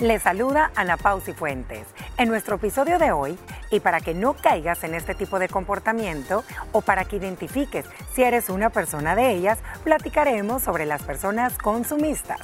Les saluda Ana Pausi Fuentes. En nuestro episodio de hoy, y para que no caigas en este tipo de comportamiento o para que identifiques si eres una persona de ellas, platicaremos sobre las personas consumistas.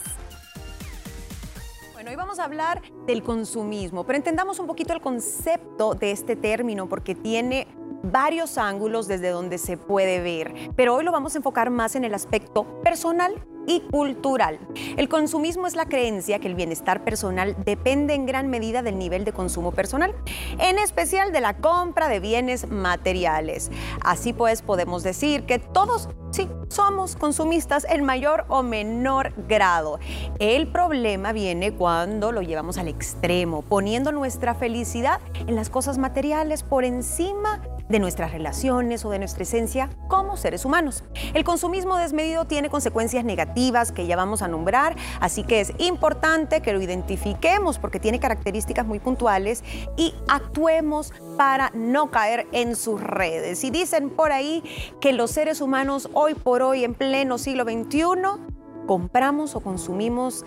Bueno, hoy vamos a hablar del consumismo, pero entendamos un poquito el concepto de este término porque tiene varios ángulos desde donde se puede ver, pero hoy lo vamos a enfocar más en el aspecto personal y cultural. El consumismo es la creencia que el bienestar personal depende en gran medida del nivel de consumo personal, en especial de la compra de bienes materiales. Así pues, podemos decir que todos, sí, somos consumistas en mayor o menor grado. El problema viene cuando lo llevamos al extremo, poniendo nuestra felicidad en las cosas materiales por encima de nuestras relaciones o de nuestra esencia como seres humanos. El consumismo desmedido tiene consecuencias negativas que ya vamos a nombrar, así que es importante que lo identifiquemos porque tiene características muy puntuales y actuemos para no caer en sus redes. Y dicen por ahí que los seres humanos hoy por hoy, en pleno siglo XXI, compramos o consumimos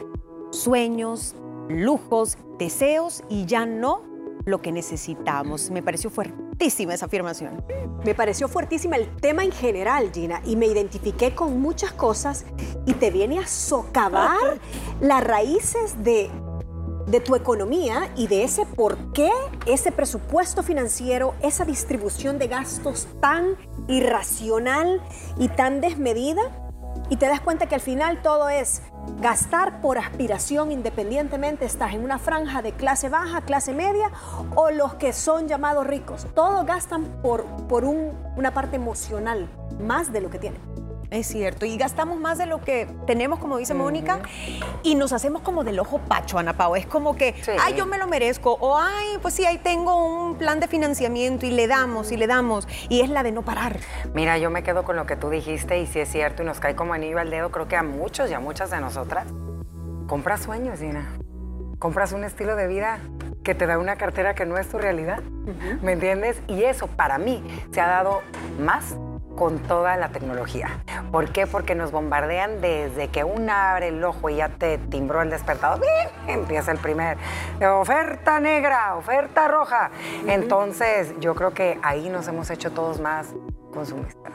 sueños, lujos, deseos y ya no lo que necesitamos. Me pareció fuertísima esa afirmación. Me pareció fuertísima el tema en general, Gina, y me identifiqué con muchas cosas y te viene a socavar las raíces de, de tu economía y de ese por qué ese presupuesto financiero, esa distribución de gastos tan irracional y tan desmedida. Y te das cuenta que al final todo es gastar por aspiración independientemente estás en una franja de clase baja, clase media o los que son llamados ricos. Todos gastan por, por una parte emocional más de lo que tienen. Es cierto, y gastamos más de lo que tenemos, como dice Mónica, y nos hacemos como del ojo pacho, Ana Pau. Es como que, ay, yo me lo merezco, o ay, pues sí, ahí tengo un plan de financiamiento y le damos y le damos, y es la de no parar. Mira, yo me quedo con lo que tú dijiste, y si es cierto, y nos cae como anillo al dedo, creo que a muchos y a muchas de nosotras, compras sueños, Dina. Compras un estilo de vida que te da una cartera que no es tu realidad, ¿me entiendes? Y eso para mí se ha dado más con toda la tecnología. ¿Por qué? Porque nos bombardean desde que uno abre el ojo y ya te timbró el despertador. Empieza el primer oferta negra, oferta roja. Entonces, yo creo que ahí nos hemos hecho todos más consumistas.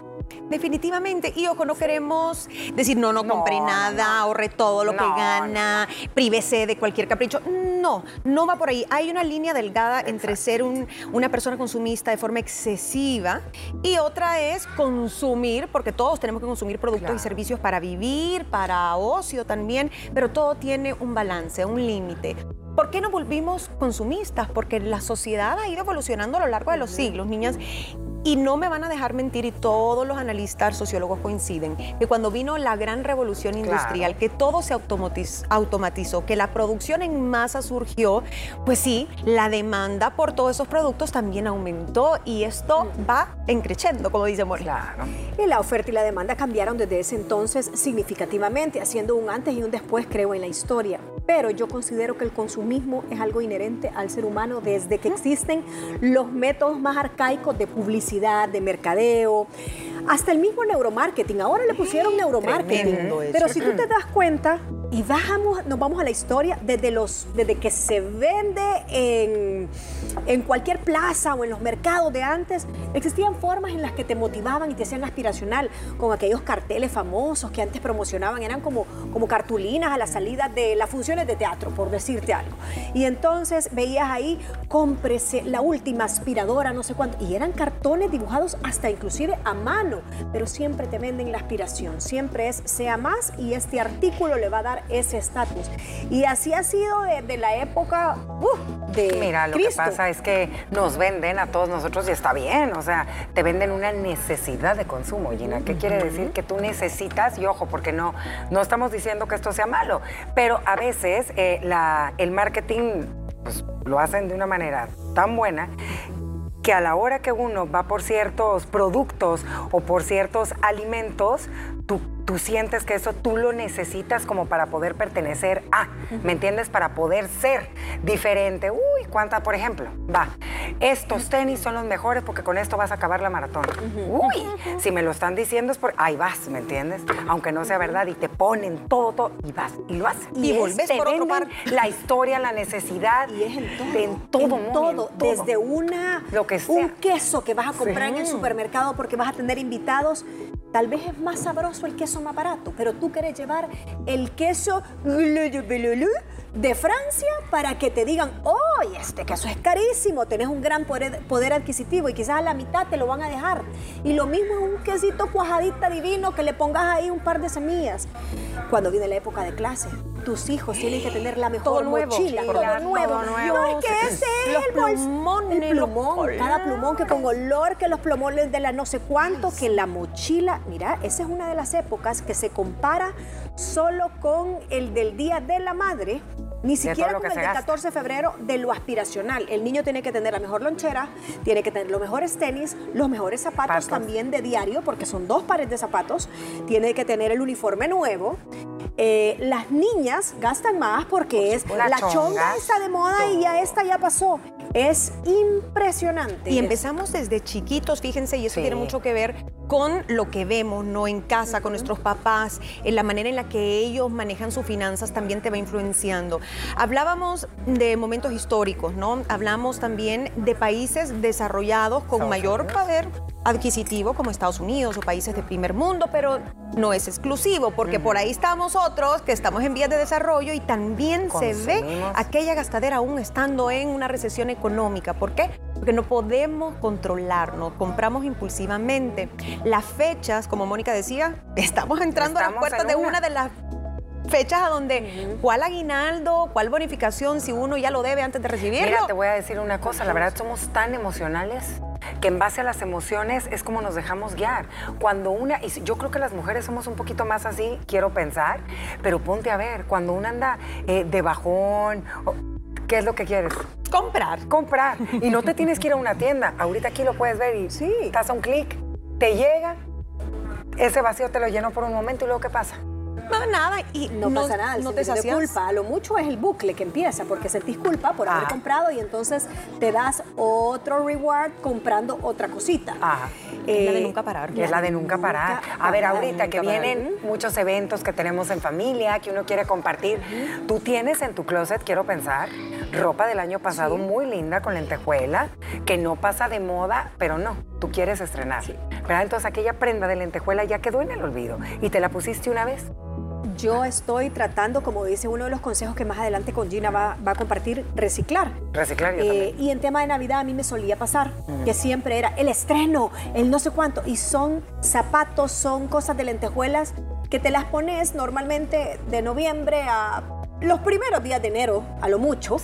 Definitivamente. Y ojo, no queremos decir, no, no, compré nada, ahorre todo lo que gana, prívese de cualquier capricho. No, no va por ahí. Hay una línea delgada entre ser una persona consumista de forma excesiva y otra es consumir, porque todos tenemos que consumir productos y servicios para vivir, para ocio también, pero todo tiene un balance, un límite. ¿Por qué nos volvimos consumistas? Porque la sociedad ha ido evolucionando a lo largo de los siglos, niñas. Y no me van a dejar mentir, y todos los analistas sociólogos coinciden, que cuando vino la gran revolución industrial, que todo se automatizó, que la producción en masa surgió, pues sí, la demanda por todos esos productos también aumentó y esto va encrechendo, como dice Mori. Claro. Y la oferta y la demanda cambiaron desde ese entonces significativamente, haciendo un antes y un después, creo, en la historia. Pero yo considero que el consumismo es algo inherente al ser humano desde que existen los métodos más arcaicos de publicidad de mercadeo, hasta el mismo neuromarketing. Ahora le pusieron neuromarketing. Pero si tú te das cuenta y bajamos, nos vamos a la historia desde, los, desde que se vende en, en cualquier plaza o en los mercados de antes, existían formas en las que te motivaban y te hacían aspiracional, con aquellos carteles famosos que antes promocionaban, eran como, como cartulinas a la salida de las funciones de teatro, por decirte algo. Y entonces veías ahí, cómprese la última aspiradora, no sé cuánto, y eran cartones dibujados hasta inclusive a mano pero siempre te venden la aspiración, siempre es sea más y este artículo le va a dar ese estatus. Y así ha sido desde la época uh, de Mira, lo que pasa es que nos venden a todos nosotros y está bien, o sea, te venden una necesidad de consumo, Gina. ¿Qué quiere decir? Que tú necesitas, y ojo, porque no, no estamos diciendo que esto sea malo, pero a veces eh, la, el marketing pues, lo hacen de una manera tan buena que a la hora que uno va por ciertos productos o por ciertos alimentos, tú tú sientes que eso tú lo necesitas como para poder pertenecer a, ¿me entiendes? Para poder ser diferente. Uy, ¿cuánta, por ejemplo? Va, estos tenis son los mejores porque con esto vas a acabar la maratón. Uy, si me lo están diciendo es por ahí vas, ¿me entiendes? Aunque no sea verdad y te ponen todo, todo y vas y lo haces. Y, volvés por otro par. La historia, la necesidad. Y es en todo. En todo, en todo. en todo. Desde una, Lo que sea. un queso que vas a comprar Sí. en el supermercado porque vas a tener invitados. Tal vez es más sabroso el queso más barato, pero tú quieres llevar el queso de Francia para que te digan, ¡oh, este queso es carísimo! Tenés un gran poder, poder adquisitivo y quizás a la mitad te lo van a dejar. Y lo mismo es un quesito cuajadita divino que le pongas ahí un par de semillas. Cuando viene la época de clase, tus hijos tienen que tener la mejor Todo nuevo, mochila, todo nuevo. todo nuevo. No, es que ese es Los el plumones, el los plumón, cada plumón que con olor, que los plumones de la no sé cuánto, que la mochila. Mira, esa es una de las épocas que se compara solo con el del Día de la Madre. Ni siquiera con el se del gasta. 14 de febrero de lo aspiracional. El niño tiene que tener la mejor lonchera, tiene que tener los mejores tenis, los mejores zapatos también de diario, porque son dos pares de zapatos. Tiene que tener el uniforme nuevo. Eh, las niñas gastan más porque es la, La chonga chonga, está de moda y ya esta ya pasó. Es impresionante. Y empezamos desde chiquitos, fíjense, y eso Sí. tiene mucho que ver con lo que vemos, ¿no? En casa, con nuestros papás, en la manera en la que ellos manejan sus finanzas también te va influenciando. Hablábamos de momentos históricos, ¿no? Hablamos también de países desarrollados con mayor poder adquisitivo como Estados Unidos o países de primer mundo, pero no es exclusivo, porque por ahí estamos otros que estamos en vías de desarrollo y también se ve aquella gastadera aún estando en una recesión económica. ¿Por qué? Porque no podemos controlarnos, compramos impulsivamente. Las fechas, como Mónica decía, estamos entrando a las puertas de una. una de las fechas a donde cuál aguinaldo, cuál bonificación, si uno ya lo debe antes de recibirlo. Mira, te voy a decir una cosa, la verdad somos tan emocionales que en base a las emociones es como nos dejamos guiar. Cuando una, y yo creo que las mujeres somos un poquito más así, quiero pensar, pero ponte a ver, cuando una anda eh, de bajón, ¿qué es lo que quieres? comprar. Comprar. Y no te tienes que ir a una tienda. Ahorita aquí lo puedes ver y Sí. estás a un clic, te llega, ese vacío te lo lleno por un momento y luego ¿qué pasa? No, nada. Y No, pasa nada, el No te de culpa. A lo mucho es el bucle que empieza porque sentís culpa por haber Ah. comprado y entonces te das otro reward comprando otra cosita. Ajá. Es la de nunca parar. Que es la de nunca parar. A ver, ahorita que parar. vienen muchos eventos que tenemos en familia, que uno quiere compartir. Tú tienes en tu closet, quiero pensar, ropa del año pasado muy linda con lentejuela, que no pasa de moda, pero no, tú quieres estrenar. ¿Verdad? Entonces aquella prenda de lentejuela ya quedó en el olvido y te la pusiste una vez. Yo estoy tratando, como dice uno de los consejos que más adelante con Gina va, va a compartir, reciclar. Reciclar yo Eh, y en tema de Navidad a mí me solía pasar que siempre era el estreno, el no sé cuánto. Y son zapatos, son cosas de lentejuelas que te las pones normalmente de noviembre a los primeros días de enero, a lo mucho.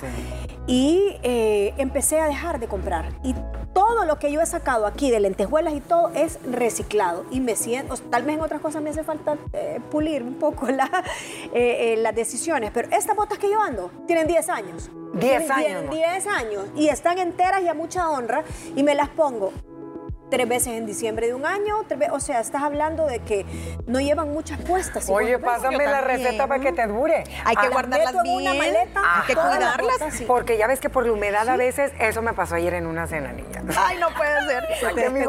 Y eh, empecé a dejar de comprar. Y todo lo que yo he sacado aquí de lentejuelas y todo es reciclado. Y me siento, tal vez en otras cosas me hace falta eh, pulir un poco la, eh, las decisiones. Pero estas botas que yo ando tienen 10 años. 10 Tienen años, 10, amor. 10 años. Y están enteras y a mucha honra. Y me las pongo tres veces en diciembre de un año. tres o sea, estás hablando de que no llevan muchas puestas. si Oye, pásame la receta para que te dure. Hay que Ah, guardarlas meto en una bien, maleta, hay que cuidarlas. sí. Porque ya ves que por la humedad a veces, eso me pasó ayer en una cena, niña. Ay, no puede ser. Mi.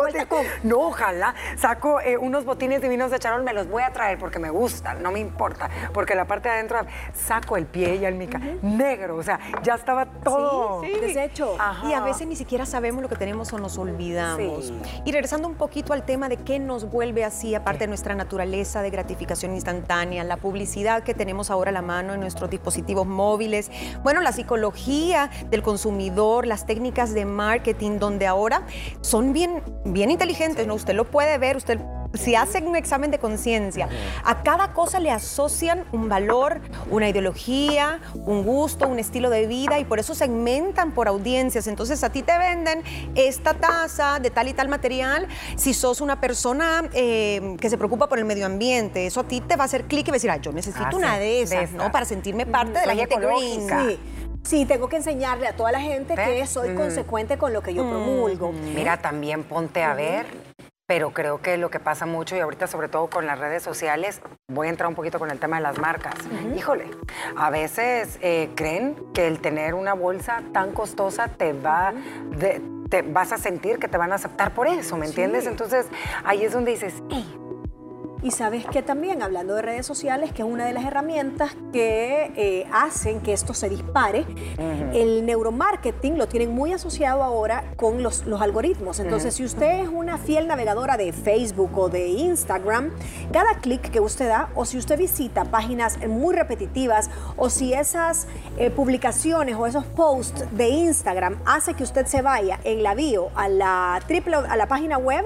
No, ojalá. Saco eh, unos botines divinos de charol, me los voy a traer porque me gustan, no me importa. Porque la parte de adentro, saco el pie y el mica, negro, o sea, ya estaba todo. Sí, Desecho. Ajá. Y a veces ni siquiera sabemos lo que tenemos o nos olvidamos. Y regresando un poquito al tema de qué nos vuelve así, aparte de nuestra naturaleza de gratificación instantánea, la publicidad que tenemos ahora a la mano en nuestros dispositivos móviles, bueno, la psicología del consumidor, las técnicas de marketing, donde ahora son bien, bien inteligentes, ¿no? Usted lo puede ver, usted si hacen un examen de conciencia, a cada cosa le asocian un valor, una ideología, un gusto, un estilo de vida y por eso segmentan por audiencias. Entonces a ti te venden esta taza de tal y tal material. Si sos una persona eh, que se preocupa por el medio ambiente, eso a ti te va a hacer clic y va a decir, ah, yo necesito Ah, una sí, de de esas, esa. ¿no? Para sentirme parte de la gente green. Sí. Sí, tengo que enseñarle a toda la gente ¿Ves? que soy Mm. consecuente con lo que yo promulgo. Mira, también ponte a ver pero creo que lo que pasa mucho y ahorita sobre todo con las redes sociales, voy a entrar un poquito con el tema de las marcas. Híjole, a veces eh, creen que el tener una bolsa tan costosa te va, te vas a sentir que te van a aceptar por eso, ¿me entiendes? Entonces ahí es donde dices, y sabes que también, hablando de redes sociales, que es una de las herramientas que eh, hacen que esto se dispare, el neuromarketing lo tienen muy asociado ahora con los, algoritmos. Entonces, si usted es una fiel navegadora de Facebook o de Instagram, cada clic que usted da, o si usted visita páginas muy repetitivas, o si esas eh, publicaciones o esos posts de Instagram hace que usted se vaya en la bio a la, triple, a la página web,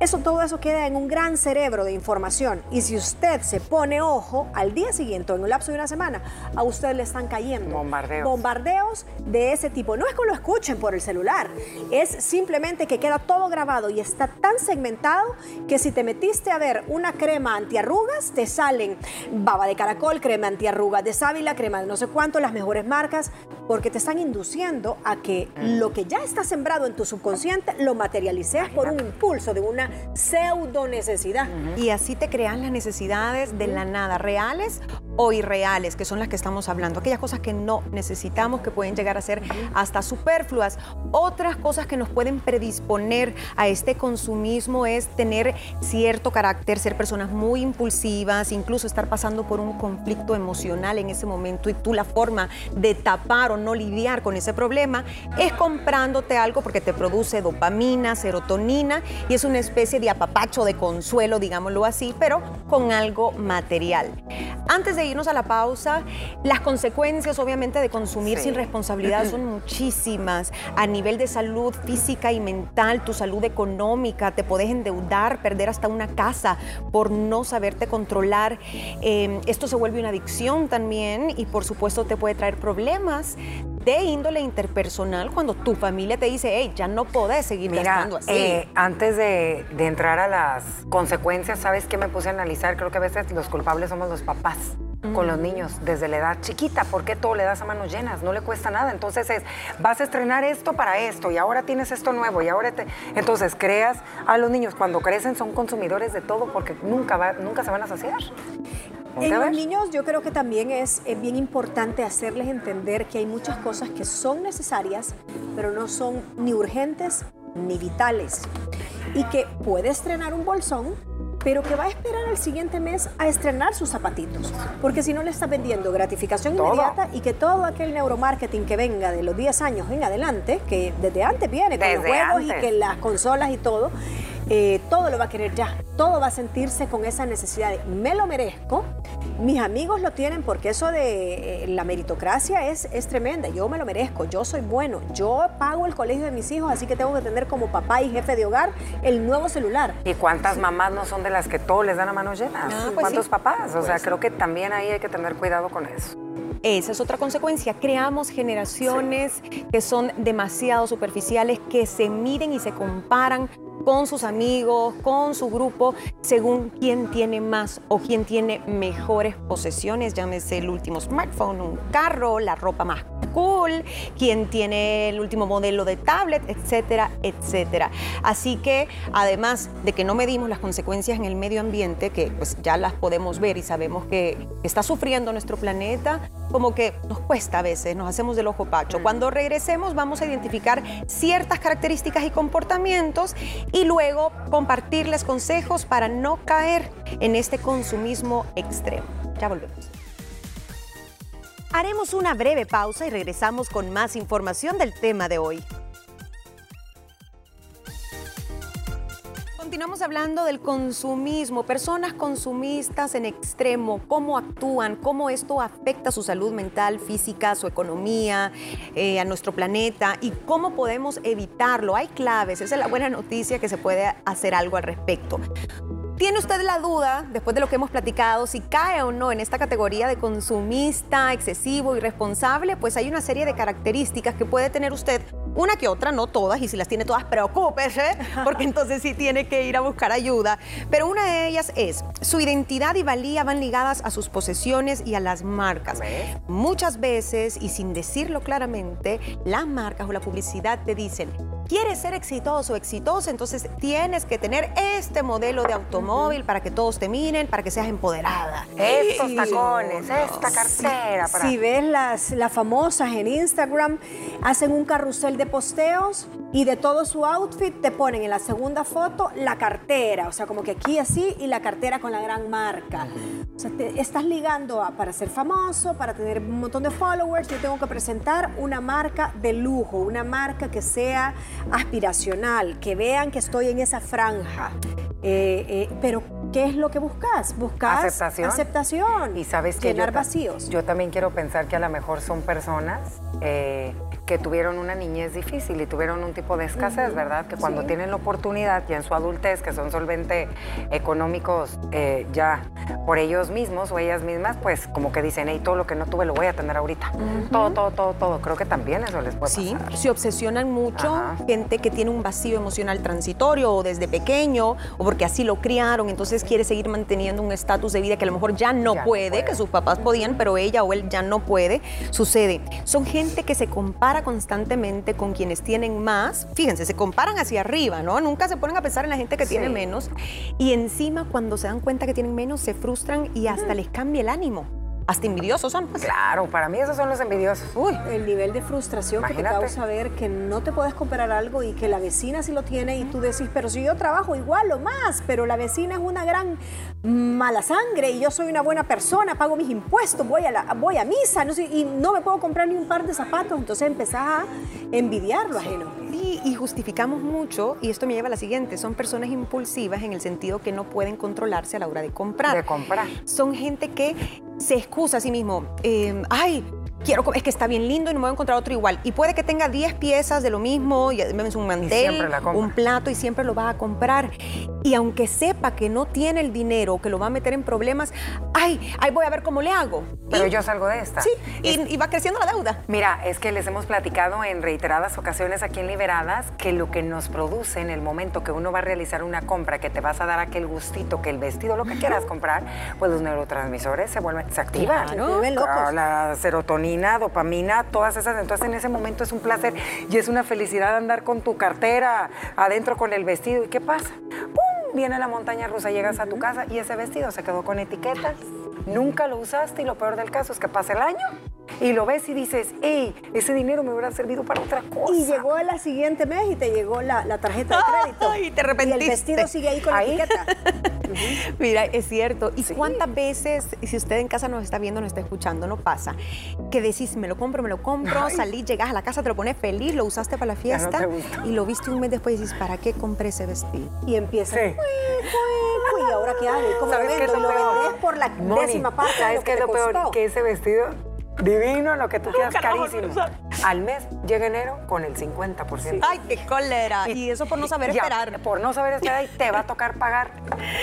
eso, todo eso queda en un gran cerebro de información. Y si usted se pone ojo, al día siguiente, en un lapso de una semana, a usted le están cayendo bombardeos. bombardeos de ese tipo. No es que lo escuchen por el celular, es simplemente que queda todo grabado y está tan segmentado que si te metiste a ver una crema antiarrugas, te salen baba de caracol, crema antiarrugas de sábila, crema de no sé cuánto, las mejores marcas, porque te están induciendo a que lo que ya está sembrado en tu subconsciente lo materialices por un impulso de una pseudo necesidad. Y así te crean las necesidades de la nada, reales o irreales, que son las que estamos hablando, aquellas cosas que no necesitamos, que pueden llegar a ser hasta superfluas. Otras cosas que nos pueden predisponer a este consumismo es tener cierto carácter, ser personas muy impulsivas, incluso estar pasando por un conflicto emocional en ese momento y tú la forma de tapar o no lidiar con ese problema es comprándote algo porque te produce dopamina, serotonina y es una especie de apapacho, de consuelo, digámoslo así, pero con algo material. Antes de irnos a la pausa, las consecuencias obviamente de consumir sin responsabilidad son muchísimas. A nivel de salud física y mental, tu salud económica, te puedes endeudar, perder hasta una casa por no saberte controlar. Em, esto se vuelve una adicción también y por supuesto te puede traer problemas de índole interpersonal cuando tu familia te dice, hey, ya no podés seguir gastando así. Eh, antes de, de, entrar a las consecuencias, ¿sabes qué me puse a analizar? Creo que a veces los culpables somos los papás con los niños desde la edad chiquita. ¿Por qué todo le das a manos llenas? No le cuesta nada. Entonces es, vas a estrenar esto para esto y ahora tienes esto nuevo y ahora te... Entonces creas a los niños cuando crecen son consumidores de todo porque nunca, va, nunca se van a saciar. En los niños yo creo que también es, bien importante hacerles entender que hay muchas cosas que son necesarias, pero no son ni urgentes ni vitales. Y que puede estrenar un bolsón, pero que va a esperar al siguiente mes a estrenar sus zapatitos. Porque si no le está vendiendo gratificación inmediata y que todo aquel neuromarketing que venga de los 10 años en adelante, que desde antes viene con los juegos y que las consolas y todo, eh, todo lo va a querer ya, todo va a sentirse con esa necesidad de me lo merezco. Mis amigos lo tienen porque eso de eh, la meritocracia es, es tremenda. Yo me lo merezco, yo soy bueno, yo pago el colegio de mis hijos, así que tengo que tener como papá y jefe de hogar el nuevo celular. ¿Y cuántas mamás no son de las que todo les dan a manos llenas? Ah, pues ¿Cuántos papás? O sea, pues creo que también ahí hay que tener cuidado con eso. Esa es otra consecuencia. Creamos generaciones que son demasiado superficiales, que se miden y se comparan con sus amigos, con su grupo, según quién tiene más o quién tiene mejores posesiones, llámese el último smartphone, un carro, la ropa más cool, quién tiene el último modelo de tablet, etcétera, etcétera. Así que además de que no medimos las consecuencias en el medio ambiente, que pues ya las podemos ver y sabemos que está sufriendo nuestro planeta, como que nos cuesta a veces, nos hacemos del ojo pacho. Cuando regresemos vamos a identificar ciertas características y comportamientos y luego compartirles consejos para no caer en este consumismo extremo. Ya volvemos. Haremos una breve pausa y regresamos con más información del tema de hoy. Continuamos hablando del consumismo, personas consumistas en extremo, cómo actúan, cómo esto afecta su salud mental, física, su economía, eh, a nuestro planeta y cómo podemos evitarlo. Hay claves, esa es la buena noticia que se puede hacer algo al respecto. ¿Tiene usted la duda, después de lo que hemos platicado, si cae o no en esta categoría de consumista, excesivo, irresponsable? Pues hay una serie de características que puede tener usted, una que otra, no todas, y si las tiene todas, preocúpese, porque entonces sí tiene que ir a buscar ayuda. Pero una de ellas es, su identidad y valía van ligadas a sus posesiones y a las marcas. Muchas veces, y sin decirlo claramente, las marcas o la publicidad te dicen, quieres ser exitoso o exitosa, entonces tienes que tener este modelo de automóvil para que todos te miren, para que seas empoderada. Estos tacones, esta cartera. para- Si ves las, las famosas en Instagram, hacen un carrusel de posteos y de todo su outfit te ponen en la segunda foto la cartera, o sea, como que aquí así y la cartera con la gran marca. O sea, te estás ligando a, para ser famoso, para tener un montón de followers, yo tengo que presentar una marca de lujo, una marca que sea aspiracional, que vean que estoy en esa franja. Eh, eh, pero, ¿qué es lo que buscas? Buscas Aceptación. aceptación. Y sabes que llenar yo, vacíos. Yo también quiero pensar que a lo mejor son personas eh, que tuvieron una niñez difícil y tuvieron un tipo de escasez, ¿verdad? Que cuando Sí. tienen la oportunidad ya en su adultez, que son solvente económicos eh, ya por ellos mismos o ellas mismas, pues como que dicen, hey, todo lo que no tuve lo voy a tener ahorita. Todo, todo, todo, todo. Creo que también eso les puede Sí, pasar. se obsesionan mucho, Ajá. gente que tiene un vacío emocional transitorio o desde pequeño o porque así lo criaron, entonces quiere seguir manteniendo un estatus de vida que a lo mejor ya no, Ya no puede, puede. que sus papás podían, pero ella o él ya no puede. Sucede. Son gente que se compara constantemente con quienes tienen más. Fíjense, se comparan hacia arriba, ¿no? Nunca se ponen a pensar en la gente que tiene menos. Y encima, cuando se dan cuenta que tienen menos, se frustran y hasta les cambia el ánimo. Hasta envidiosos son. pues. Claro, para mí esos son los envidiosos. Uy, El nivel de frustración que te causa ver que no te puedes comprar algo y que la vecina sí lo tiene y tú decís, pero si yo trabajo igual o más, pero la vecina es una gran mala sangre y yo soy una buena persona, pago mis impuestos, voy a, la, voy a misa no sé, y no me puedo comprar ni un par de zapatos, entonces empezás a envidiar lo ajeno. Sí, y justificamos mucho, y esto me lleva a la siguiente, son personas impulsivas en el sentido que no pueden controlarse a la hora de comprar. De comprar. Son gente que se excusa a sí mismo, eh, ay, quiero, es que está bien lindo y no me voy a encontrar otro igual. Y puede que tenga 10 piezas de lo mismo, y un mantel, compra. un plato y siempre lo va a comprar. Y aunque sepa que no tiene el dinero, que lo va a meter en problemas, ay, ay, voy a ver cómo le hago. Pero Y- yo salgo de esta. Sí, y, y va creciendo la deuda. Mira, es que les hemos platicado en reiteradas ocasiones aquí en Liberadas que lo que nos produce en el momento que uno va a realizar una compra, que te vas a dar aquel gustito, que el vestido, lo que quieras comprar, pues los neurotransmisores se vuelven, se activan. Claro. Se vuelven locos. Ah, La serotonina, dopamina, todas esas. Entonces en ese momento es un placer y es una felicidad andar con tu cartera adentro con el vestido. ¿Y qué pasa? ¡Pum! Viene la montaña rusa, llegas a tu casa y ese vestido se quedó con etiquetas. Nunca lo usaste y lo peor del caso es que pasa el año y lo ves y dices, hey, ese dinero me hubiera servido para otra cosa. Y llegó el siguiente mes y te llegó la, la tarjeta de crédito. Ay, te Y el arrepentiste. vestido sigue ahí con Ahí. la etiqueta. Mira, es cierto. ¿Y Sí. cuántas veces, y si usted en casa nos está viendo, nos está escuchando, no pasa, que decís, me lo compro, me lo compro, Ay. salí, llegas a la casa, te lo pones feliz, lo usaste para la no fiesta y lo viste un mes después y dices, ¿para qué compré ese vestido? Y empieza. Sí. "Cue, cue, cue", ¿Y ahora qué hago? ¿Y ¿Cómo lo ¿Sabes qué es vendo? lo Y lo peor? vendés por la Moni, décima parte de ¿Sabes lo qué que es lo peor? costó. Que ese vestido divino, lo que tú quieras Nunca lo vas a carísimo. Al mes llega enero con el 50%. ¡Ay, qué cólera! Y eso por no saber Ya, esperar. Por no saber esperar y te va a tocar pagar.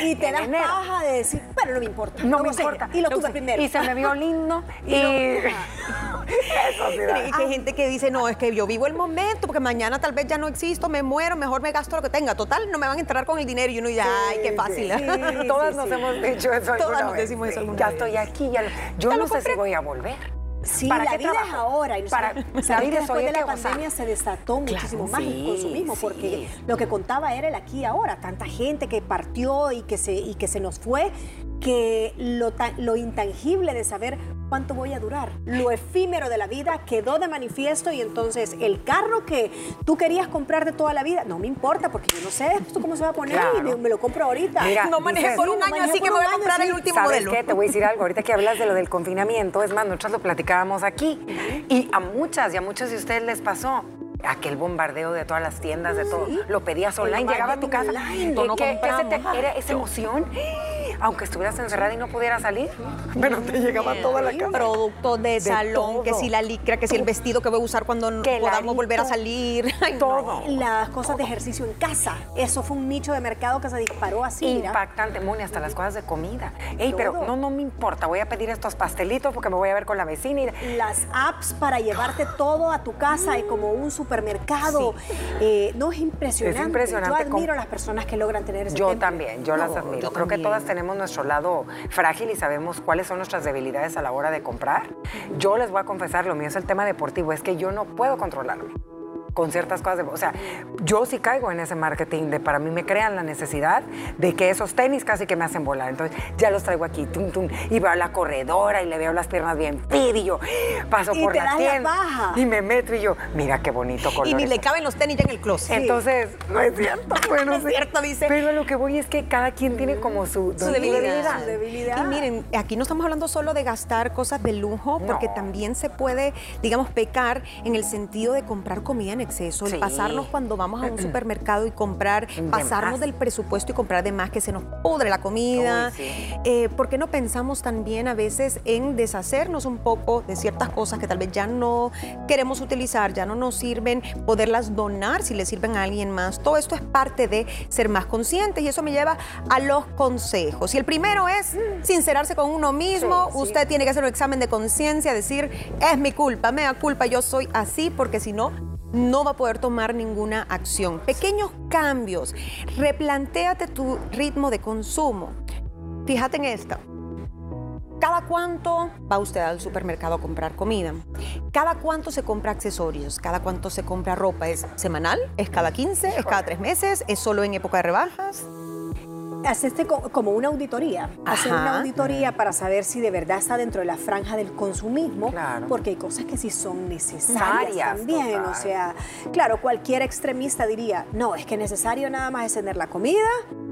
Y te das enero. paja de decir, pero no me importa. No lo me importa. Y lo Lo tuve primero. Y se me vio lindo. y. Eso sí da. Y que hay gente que dice, no, es que yo vivo el momento, porque mañana tal vez ya no existo, me muero, mejor me gasto lo que tenga. Total, no me van a entrar con el dinero. Y uno ya, ay, qué fácil. sí. Todas nos hemos dicho eso Todas alguna nos vez. decimos eso alguna Ya vez. estoy aquí. Ya, lo- yo Ya no sé si voy a volver. Sí, ¿Para la qué vida es ahora. Y Para- la vida después de la pandemia se desató muchísimo más el consumismo, sí. porque lo que contaba era el aquí y ahora. Tanta gente que partió y que se, y que se nos fue, que lo, lo intangible de saber cuánto voy a durar, lo efímero de la vida quedó de manifiesto y entonces el carro que tú querías comprar de toda la vida, no me importa porque yo no sé esto cómo se va a poner y me, me lo compro ahorita. Mira, no manejé dices- por un año, así que me voy a comprar el último ¿Sabes modelo. qué? Te voy a decir algo. Ahorita que hablas de lo del confinamiento, es más, nosotros lo platicábamos aquí. Y a muchas y a muchos de ustedes les pasó. Aquel bombardeo de todas las tiendas, de todo. Lo pedías online, llegaba a tu casa. online, ¿Qué- no qué- qué se te- era esa emoción? Aunque estuvieras encerrada y no pudieras salir, pero te llegaba toda la casa. Productos de, salón, que si la licra, que si el vestido que voy a usar cuando Que podamos volver a salir. Ay, no. Todo. Las cosas de ejercicio en casa, eso fue un nicho de mercado que se disparó así. Impactante, Moni, hasta las cosas de comida. Ey, pero no, no me importa, voy a pedir estos pastelitos porque me voy a ver con la vecina. y- las apps para llevarte todo a tu casa y como un supermercado. Eh, no es impresionante. Es impresionante Yo admiro a las personas que logran tener ese Yo también, yo las admiro. yo Creo que todas tenemos nuestro lado frágil y sabemos cuáles son nuestras debilidades a la hora de comprar. Yo les voy a confesar, lo mío es el tema deportivo, es que yo no puedo controlarme. Con ciertas cosas. o sea, yo sí caigo en ese marketing de para mí me crean la necesidad de que esos tenis casi que me hacen volar. Entonces ya los traigo aquí, tum, tum, y veo a la corredora y le veo las piernas bien fit y yo paso por la tienda y me meto y yo, mira qué bonito color. Y ni le caben los tenis ya en el closet. Entonces, no es cierto. Bueno, es cierto, dice. Pero lo que voy es que cada quien tiene como su, debilidad. debilidad. Y miren, aquí no estamos hablando solo de gastar cosas de lujo, porque también se puede, digamos, pecar en el sentido de comprar comida en exceso, el pasarnos cuando vamos a un supermercado y comprar, pasarnos del presupuesto y comprar de más que se nos pudre la comida. Eh, ¿Por qué no pensamos también a veces en deshacernos un poco de ciertas cosas que tal vez ya no queremos utilizar, ya no nos sirven, poderlas donar si le sirven a alguien más? Todo esto es parte de ser más conscientes y eso me lleva a los consejos. Y el primero es sincerarse con uno mismo. Usted tiene que hacer un examen de conciencia, decir, es mi culpa, me da culpa, yo soy así, porque si no, no va a poder tomar ninguna acción. Pequeños cambios. Replantéate tu ritmo de consumo. Fíjate en esto. ¿Cada cuánto va usted al supermercado a comprar comida? ¿Cada cuánto se compra accesorios? ¿Cada cuánto se compra ropa? ¿Es semanal? ¿Es cada 15? ¿Es cada tres meses? ¿Es solo en época de rebajas? Hacerte como una auditoría, hacer una auditoría para saber si de verdad está dentro de la franja del consumismo, porque hay cosas que sí son necesarias también. O sea, claro, cualquier extremista diría, no, es que necesario nada más es tener la comida,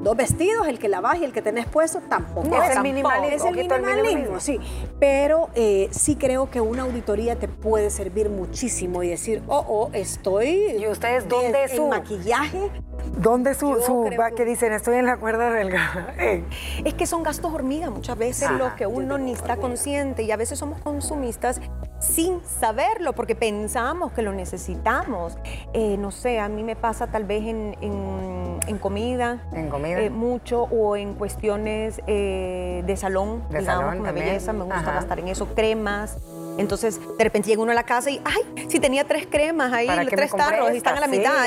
dos vestidos, el que lavas y el que tenés puesto, tampoco. No, es, el minimalismo. Es el minimalismo, sí. Pero eh, sí creo que una auditoría te puede servir muchísimo y decir, oh, oh, estoy... ¿Y ustedes dónde su maquillaje? ¿Dónde su, su que... dicen estoy en la cuerda delgada? Es que son gastos hormiga muchas veces lo que uno ni está consciente y a veces somos consumistas sin saberlo porque pensamos que lo necesitamos. Eh, no sé, a mí me pasa tal vez en, en, comida. En comida. Eh, mucho o en cuestiones de salón, de digamos, salón, de belleza, me gusta gastar en eso, cremas. Entonces, de repente llega uno a la casa y, ay, si tenía tres cremas ahí, tres tarros, y están a la mitad.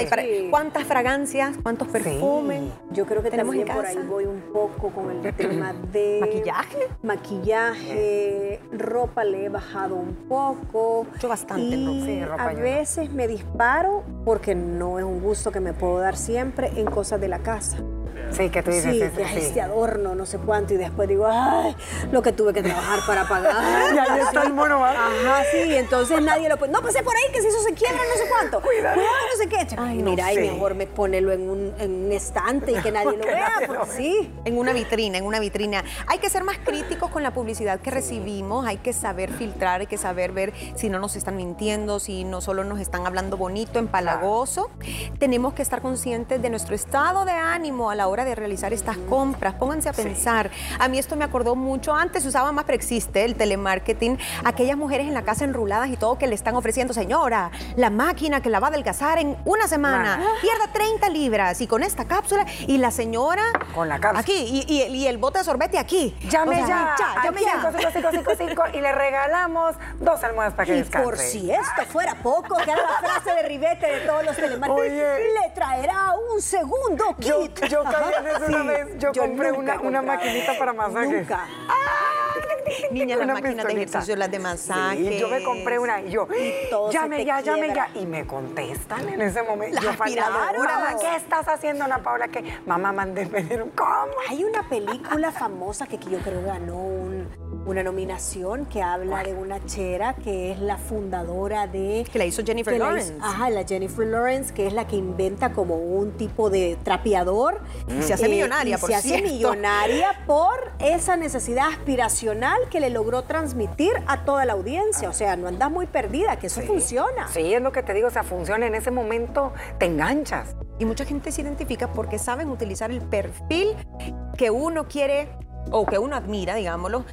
¿Cuántas fragancias, cuántos perfumes? Yo creo que también por ahí voy un poco con el tema de... ¿Maquillaje? Maquillaje, ropa le he bajado un poco. Yo bastante y a veces me disparo, porque no es un gusto que me puedo dar siempre, en cosas de la casa. Sí, que tú dices sí, que este adorno, no sé cuánto, y después digo, ay, lo que tuve que trabajar para pagar. y ahí está el mono, Ajá, sí, entonces nadie lo puede. No pasé por ahí, que si eso se quiebra, no sé cuánto. Cuidado. no sé qué. Ay, mira, y mejor me ponelo en un, en un estante y que nadie lo vea, porque sí. En una vitrina, en una vitrina. Hay que ser más críticos con la publicidad que recibimos, hay que saber filtrar, hay que saber ver si no nos están mintiendo, si no solo nos están hablando bonito, empalagoso. Tenemos que estar conscientes de nuestro estado de ánimo a la hora de realizar estas compras. Pónganse a pensar. A mí esto me acordó mucho. Antes se usaba más, pero existe el telemarketing. Aquellas mujeres en la casa enruladas y todo que le están ofreciendo, señora, la máquina que la va a adelgazar en una semana. Pierda 30 libras y con esta cápsula. Y la señora. Con la cápsula. Aquí. Y, el bote de sorbete aquí. Llame ya. ya llame ya. y le regalamos dos almohadas para que y por si esto fuera poco, que era la frase de ribete de todos los telemarketing, le traerá un segundo kit. Yo, yo una vez yo, compré una, una maquinita para masajes. Nunca. Niña, las máquinas de ejercicio, las de masaje. yo me compré una y yo, llame ya, llame ya. Y me contestan en ese momento. Las aspiradoras. ¿qué estás haciendo, Ana Paula? Que mamá mandé pedir un ¿Cómo? Hay una película famosa que yo creo ganó un una nominación que habla de una chera que es la fundadora de... Que la hizo Jennifer Lawrence. ajá, la Jennifer Lawrence, que es la que inventa como un tipo de trapeador. Y se hace eh, millonaria, por Se hace millonaria por esa necesidad aspiracional que le logró transmitir a toda la audiencia. O sea, no andas muy perdida, que eso funciona. Sí, es lo que te digo, o sea, funciona. En ese momento te enganchas. Y mucha gente se identifica porque saben utilizar el perfil que uno quiere o que uno admira, digámoslo,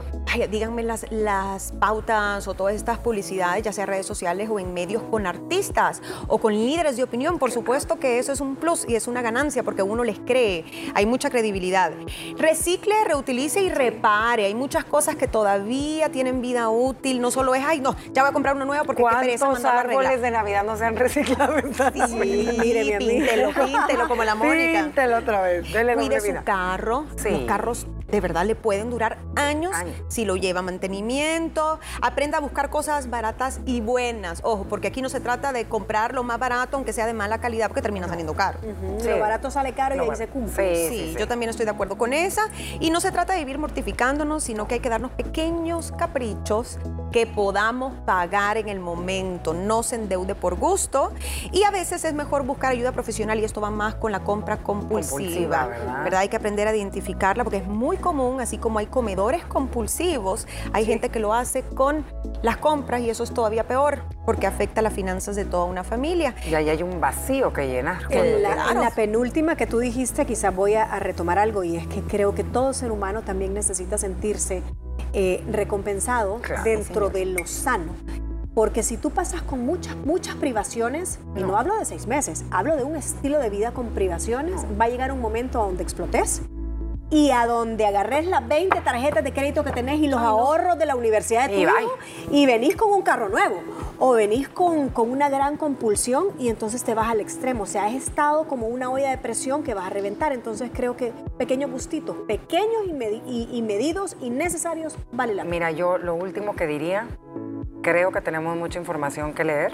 díganme las, las pautas o todas estas publicidades, ya sea redes sociales o en medios con artistas o con líderes de opinión. Por supuesto que eso es un plus y es una ganancia porque uno les cree, hay mucha credibilidad. Recicle, reutilice y repare. Hay muchas cosas que todavía tienen vida útil. No solo es, ay, no, ya voy a comprar una nueva porque qué pereza mandar árboles de Navidad no se han reciclado? Sí, mire, píntelo, píntelo como la Mónica. Píntelo otra vez. Cuide su carro. Los carros de verdad le pueden durar años, Años. si lo lleva mantenimiento. Aprenda a buscar cosas baratas y buenas. Ojo, porque aquí no se trata de comprar lo más barato, aunque sea de mala calidad, porque termina saliendo caro. Sí. Lo barato sale caro y ahí se cumple. Sí, Sí, sí, sí. yo también estoy de acuerdo con esa. Y no se trata de vivir mortificándonos, sino que hay que darnos pequeños caprichos que podamos pagar en el momento. No se endeude por gusto. Y a veces es mejor buscar ayuda profesional y esto va más con la compra compulsiva. Compulsiva, ¿verdad? Hay que aprender a identificarla porque es muy común, así como hay comedores compulsivos, hay gente que lo hace con las compras y eso es todavía peor porque afecta las finanzas de toda una familia. Y ahí hay un vacío que llenar. En la, Claro. en la penúltima que tú dijiste, quizás voy a, a retomar algo y es que creo que todo ser humano también necesita sentirse eh, recompensado Claro, dentro de lo sano. Porque si tú pasas con muchas, muchas privaciones, y no hablo de seis meses, hablo de un estilo de vida con privaciones, va a llegar un momento donde explotes y a donde agarres las 20 tarjetas de crédito que tenés y los ahorros de la universidad de tu Y hijo y venís con un carro nuevo o venís con, con una gran compulsión y entonces te vas al extremo. O sea, has estado como una olla de presión que vas a reventar. Entonces creo que pequeños gustitos, pequeños y- y medidos y necesarios, vale la pena. Mira, yo lo último que diría, creo que tenemos mucha información que leer.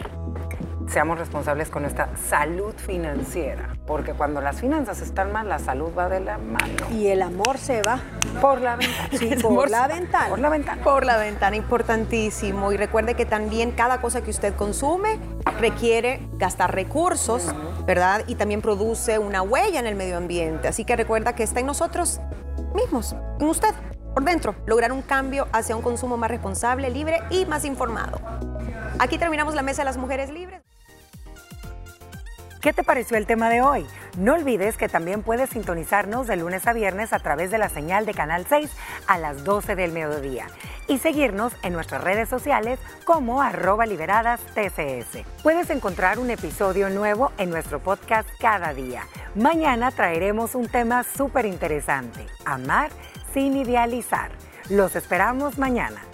Seamos responsables con nuestra salud financiera, porque cuando las finanzas están mal, la salud va de la mano. Y el amor se va Por la ventana. sí, por la ventana. Por la ventana. Por la ventana, importantísimo. Y recuerde que también cada cosa que usted consume requiere gastar recursos, ¿verdad? Y también produce una huella en el medio ambiente. Así que recuerda que está en nosotros mismos, en usted, por dentro, lograr un cambio hacia un consumo más responsable, libre y más informado. Aquí terminamos la mesa de las mujeres libres. ¿Qué te pareció el tema de hoy? No olvides que también puedes sintonizarnos de lunes a viernes a través de la señal de Canal 6 a las 12 del mediodía y seguirnos en nuestras redes sociales como arroba liberadas TCS. Puedes encontrar un episodio nuevo en nuestro podcast cada día. Mañana traeremos un tema súper interesante, amar sin idealizar. Los esperamos mañana.